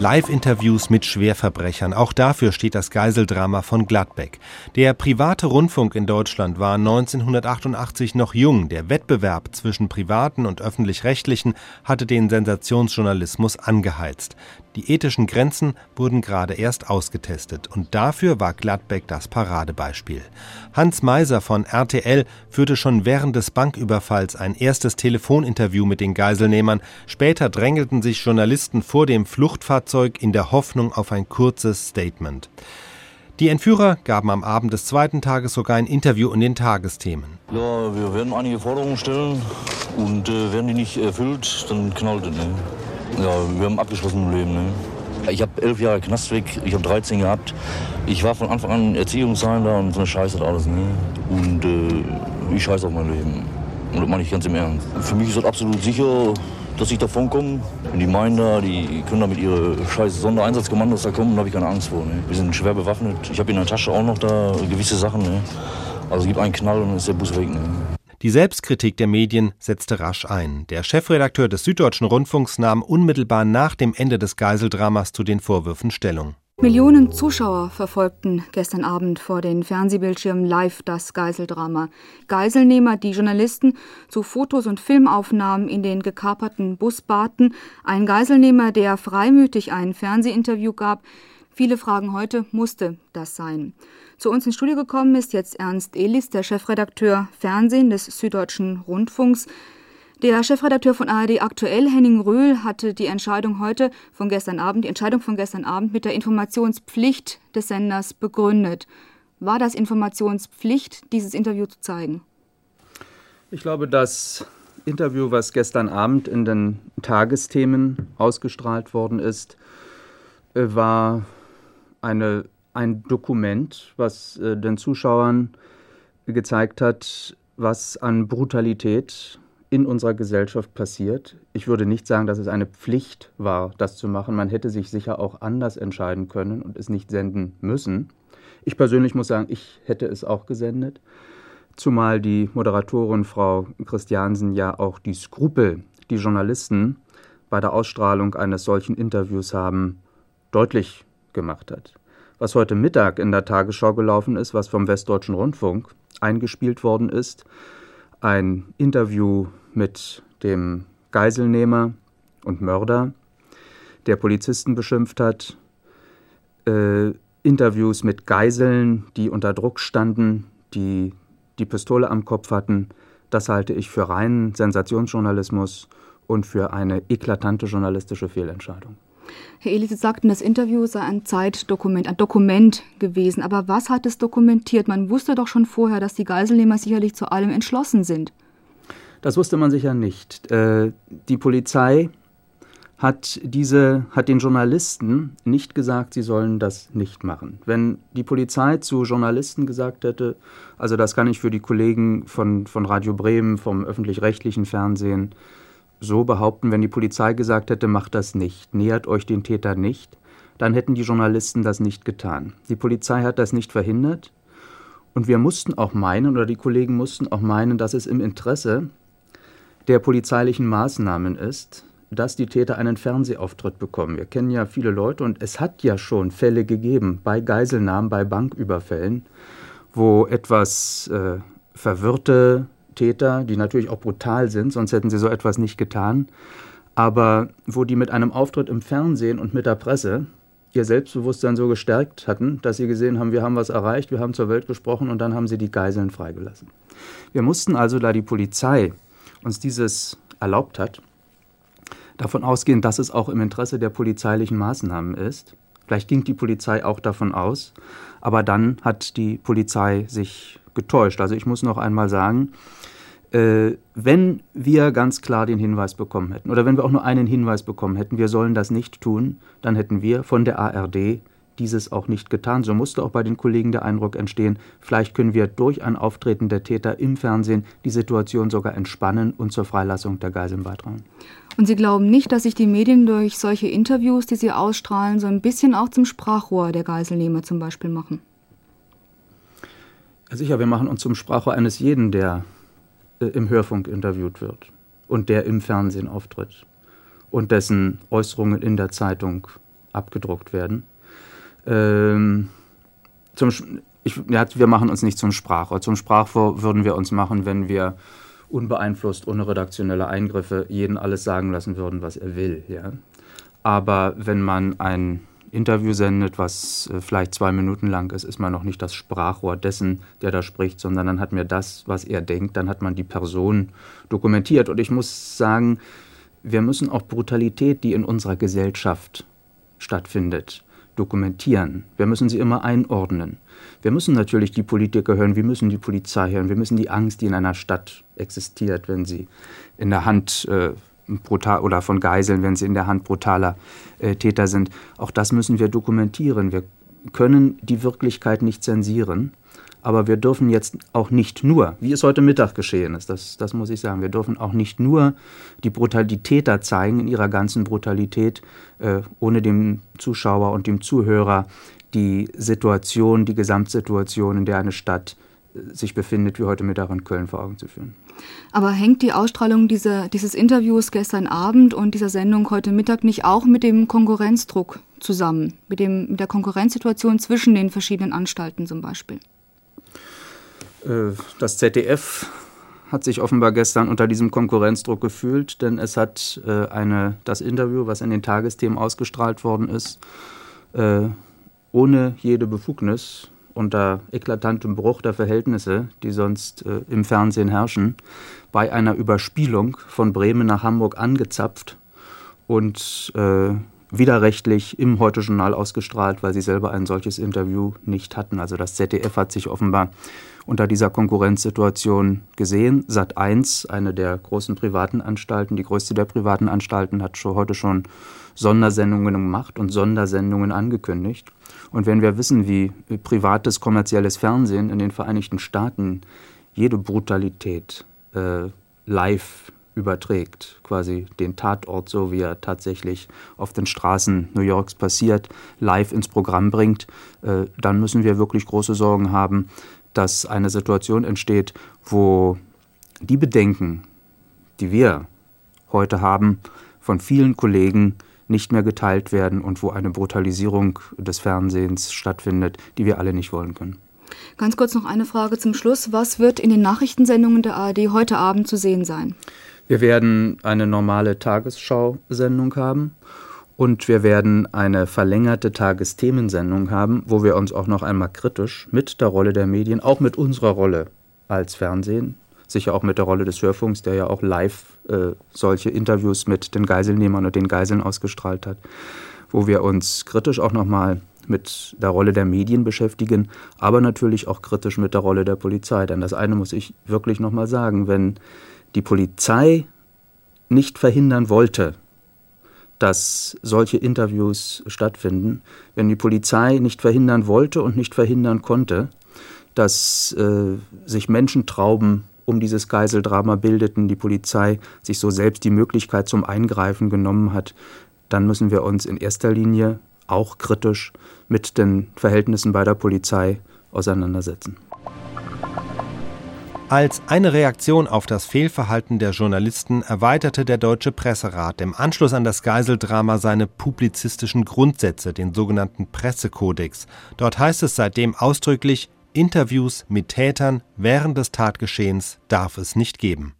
Live-Interviews mit Schwerverbrechern. Auch dafür steht das Geiseldrama von Gladbeck. Der private Rundfunk in Deutschland war 1988 noch jung. Der Wettbewerb zwischen privaten und öffentlich-rechtlichen hatte den Sensationsjournalismus angeheizt. Die ethischen Grenzen wurden gerade erst ausgetestet und dafür war Gladbeck das Paradebeispiel. Hans Meiser von RTL führte schon während des Banküberfalls ein erstes Telefoninterview mit den Geiselnehmern. Später drängelten sich Journalisten vor dem Fluchtfahrzeug in der Hoffnung auf ein kurzes Statement. Die Entführer gaben am Abend des zweiten Tages sogar ein Interview in den Tagesthemen. Ja, wir werden einige Forderungen stellen und äh, werden die nicht erfüllt, dann knallt es. Ne? Ja, wir haben abgeschlossen im Leben. Ne? Ich habe elf Jahre Knast weg, ich habe 13 gehabt. Ich war von Anfang an Erziehungsheim und so eine Scheiße alles. Ne? Und äh, ich scheiße auf mein Leben. Und das meine ich ganz im Ernst. Für mich ist das absolut sicher, dass ich davon komme. Wenn die meinen da, die können da mit ihren scheiß Sondereinsatzkommandos da kommen, da habe ich keine Angst vor. Ne? Wir sind schwer bewaffnet. Ich habe in der Tasche auch noch da gewisse Sachen. Ne? Also es gibt einen Knall und dann ist der Bus weg. Ne? Die Selbstkritik der Medien setzte rasch ein. Der Chefredakteur des Süddeutschen Rundfunks nahm unmittelbar nach dem Ende des Geiseldramas zu den Vorwürfen Stellung. Millionen Zuschauer verfolgten gestern Abend vor den Fernsehbildschirmen live das Geiseldrama. Geiselnehmer, die Journalisten zu Fotos und Filmaufnahmen in den gekaperten Bus baten, ein Geiselnehmer, der freimütig ein Fernsehinterview gab. Viele fragen heute, musste das sein? Zu uns ins Studio gekommen ist jetzt Ernst Elis, der Chefredakteur Fernsehen des Süddeutschen Rundfunks. Der Chefredakteur von ARD aktuell, Henning Röhl, hatte die Entscheidung heute von gestern Abend, die Entscheidung von gestern Abend mit der Informationspflicht des Senders begründet. War das Informationspflicht, dieses Interview zu zeigen? Ich glaube, das Interview, was gestern Abend in den Tagesthemen ausgestrahlt worden ist, äh, war eine ein Dokument, was äh, den Zuschauern gezeigt hat, was an Brutalität in unserer Gesellschaft passiert. Ich würde nicht sagen, dass es eine Pflicht war, das zu machen. Man hätte sich sicher auch anders entscheiden können und es nicht senden müssen. Ich persönlich muss sagen, ich hätte es auch gesendet, zumal die Moderatorin Frau Christiansen ja auch die Skrupel, die Journalisten bei der Ausstrahlung eines solchen Interviews haben, deutlich gemacht hat was heute Mittag in der Tagesschau gelaufen ist, was vom Westdeutschen Rundfunk eingespielt worden ist. Ein Interview mit dem Geiselnehmer und Mörder, der Polizisten beschimpft hat. Äh, Interviews mit Geiseln, die unter Druck standen, die die Pistole am Kopf hatten. Das halte ich für reinen Sensationsjournalismus und für eine eklatante journalistische Fehlentscheidung. Herr Elis, Sie sagten, das Interview sei ein Zeitdokument, ein Dokument gewesen. Aber was hat es dokumentiert? Man wusste doch schon vorher, dass die Geiselnehmer sicherlich zu allem entschlossen sind. Das wusste man sicher nicht. Äh, die Polizei hat, diese, hat den Journalisten nicht gesagt, sie sollen das nicht machen. Wenn die Polizei zu Journalisten gesagt hätte, also das kann ich für die Kollegen von, von Radio Bremen, vom öffentlich-rechtlichen Fernsehen, so behaupten, wenn die Polizei gesagt hätte, macht das nicht, nähert euch den Täter nicht, dann hätten die Journalisten das nicht getan. Die Polizei hat das nicht verhindert und wir mussten auch meinen, oder die Kollegen mussten auch meinen, dass es im Interesse der polizeilichen Maßnahmen ist, dass die Täter einen Fernsehauftritt bekommen. Wir kennen ja viele Leute und es hat ja schon Fälle gegeben bei Geiselnahmen, bei Banküberfällen, wo etwas äh, verwirrte Täter, die natürlich auch brutal sind, sonst hätten sie so etwas nicht getan, aber wo die mit einem Auftritt im Fernsehen und mit der Presse ihr Selbstbewusstsein so gestärkt hatten, dass sie gesehen haben, wir haben was erreicht, wir haben zur Welt gesprochen und dann haben sie die Geiseln freigelassen. Wir mussten also, da die Polizei uns dieses erlaubt hat, davon ausgehen, dass es auch im Interesse der polizeilichen Maßnahmen ist. Vielleicht ging die Polizei auch davon aus, aber dann hat die Polizei sich getäuscht. Also ich muss noch einmal sagen, äh, wenn wir ganz klar den Hinweis bekommen hätten, oder wenn wir auch nur einen Hinweis bekommen hätten, wir sollen das nicht tun, dann hätten wir von der ARD dieses auch nicht getan. So musste auch bei den Kollegen der Eindruck entstehen, vielleicht können wir durch ein Auftreten der Täter im Fernsehen die Situation sogar entspannen und zur Freilassung der Geiseln beitragen. Und Sie glauben nicht, dass sich die Medien durch solche Interviews, die sie ausstrahlen, so ein bisschen auch zum Sprachrohr der Geiselnehmer zum Beispiel machen? Sicher, wir machen uns zum Sprachrohr eines jeden, der äh, im Hörfunk interviewt wird und der im Fernsehen auftritt und dessen Äußerungen in der Zeitung abgedruckt werden. Ähm, zum, ich, ja, wir machen uns nicht zum Sprachrohr. Zum Sprachrohr würden wir uns machen, wenn wir unbeeinflusst, ohne redaktionelle Eingriffe jeden alles sagen lassen würden, was er will. Ja? Aber wenn man ein Interview sendet, was äh, vielleicht zwei Minuten lang ist, ist man noch nicht das Sprachrohr dessen, der da spricht, sondern dann hat man das, was er denkt, dann hat man die Person dokumentiert. Und ich muss sagen, wir müssen auch Brutalität, die in unserer Gesellschaft stattfindet, dokumentieren. Wir müssen sie immer einordnen. Wir müssen natürlich die Politiker hören, wir müssen die Polizei hören, wir müssen die Angst, die in einer Stadt existiert, wenn sie in der Hand äh, brutal oder von Geiseln, wenn sie in der Hand brutaler äh, Täter sind. Auch das müssen wir dokumentieren. Wir können die Wirklichkeit nicht zensieren. Aber wir dürfen jetzt auch nicht nur, wie es heute Mittag geschehen ist, das, das muss ich sagen, wir dürfen auch nicht nur die Brutalität da zeigen in ihrer ganzen Brutalität, äh, ohne dem Zuschauer und dem Zuhörer die Situation, die Gesamtsituation, in der eine Stadt äh, sich befindet, wie heute Mittag in Köln vor Augen zu führen. Aber hängt die Ausstrahlung dieser, dieses Interviews gestern Abend und dieser Sendung heute Mittag nicht auch mit dem Konkurrenzdruck zusammen, mit, dem, mit der Konkurrenzsituation zwischen den verschiedenen Anstalten zum Beispiel? Äh, das ZDF hat sich offenbar gestern unter diesem Konkurrenzdruck gefühlt, denn es hat äh, eine, das Interview, was in den Tagesthemen ausgestrahlt worden ist, äh, ohne jede Befugnis unter eklatantem Bruch der Verhältnisse, die sonst äh, im Fernsehen herrschen, bei einer Überspielung von Bremen nach Hamburg angezapft und äh, widerrechtlich im Heute-Journal ausgestrahlt, weil sie selber ein solches Interview nicht hatten. Also das ZDF hat sich offenbar unter dieser Konkurrenzsituation gesehen. Sat 1, eine der großen privaten Anstalten, die größte der privaten Anstalten, hat schon heute schon Sondersendungen gemacht und Sondersendungen angekündigt. Und wenn wir wissen, wie privates kommerzielles Fernsehen in den Vereinigten Staaten jede Brutalität äh, live überträgt, quasi den Tatort, so wie er tatsächlich auf den Straßen New Yorks passiert, live ins Programm bringt, äh, dann müssen wir wirklich große Sorgen haben, dass eine Situation entsteht, wo die Bedenken, die wir heute haben, von vielen Kollegen nicht mehr geteilt werden und wo eine Brutalisierung des Fernsehens stattfindet, die wir alle nicht wollen können. Ganz kurz noch eine Frage zum Schluss. Was wird in den Nachrichtensendungen der ARD heute Abend zu sehen sein? Wir werden eine normale Tagesschau-Sendung haben und wir werden eine verlängerte Tagesthemensendung haben, wo wir uns auch noch einmal kritisch mit der Rolle der Medien, auch mit unserer Rolle als Fernsehen, sicher auch mit der Rolle des Hörfunks, der ja auch live äh, solche Interviews mit den Geiselnehmern und den Geiseln ausgestrahlt hat, wo wir uns kritisch auch nochmal mit der Rolle der Medien beschäftigen, aber natürlich auch kritisch mit der Rolle der Polizei. Denn das eine muss ich wirklich nochmal sagen, wenn die Polizei nicht verhindern wollte, dass solche Interviews stattfinden, wenn die Polizei nicht verhindern wollte und nicht verhindern konnte, dass äh, sich Menschentrauben um dieses Geiseldrama bildeten, die Polizei sich so selbst die Möglichkeit zum Eingreifen genommen hat, dann müssen wir uns in erster Linie auch kritisch mit den Verhältnissen bei der Polizei auseinandersetzen. Als eine Reaktion auf das Fehlverhalten der Journalisten erweiterte der Deutsche Presserat im Anschluss an das Geiseldrama seine publizistischen Grundsätze, den sogenannten Pressekodex. Dort heißt es seitdem ausdrücklich, Interviews mit Tätern während des Tatgeschehens darf es nicht geben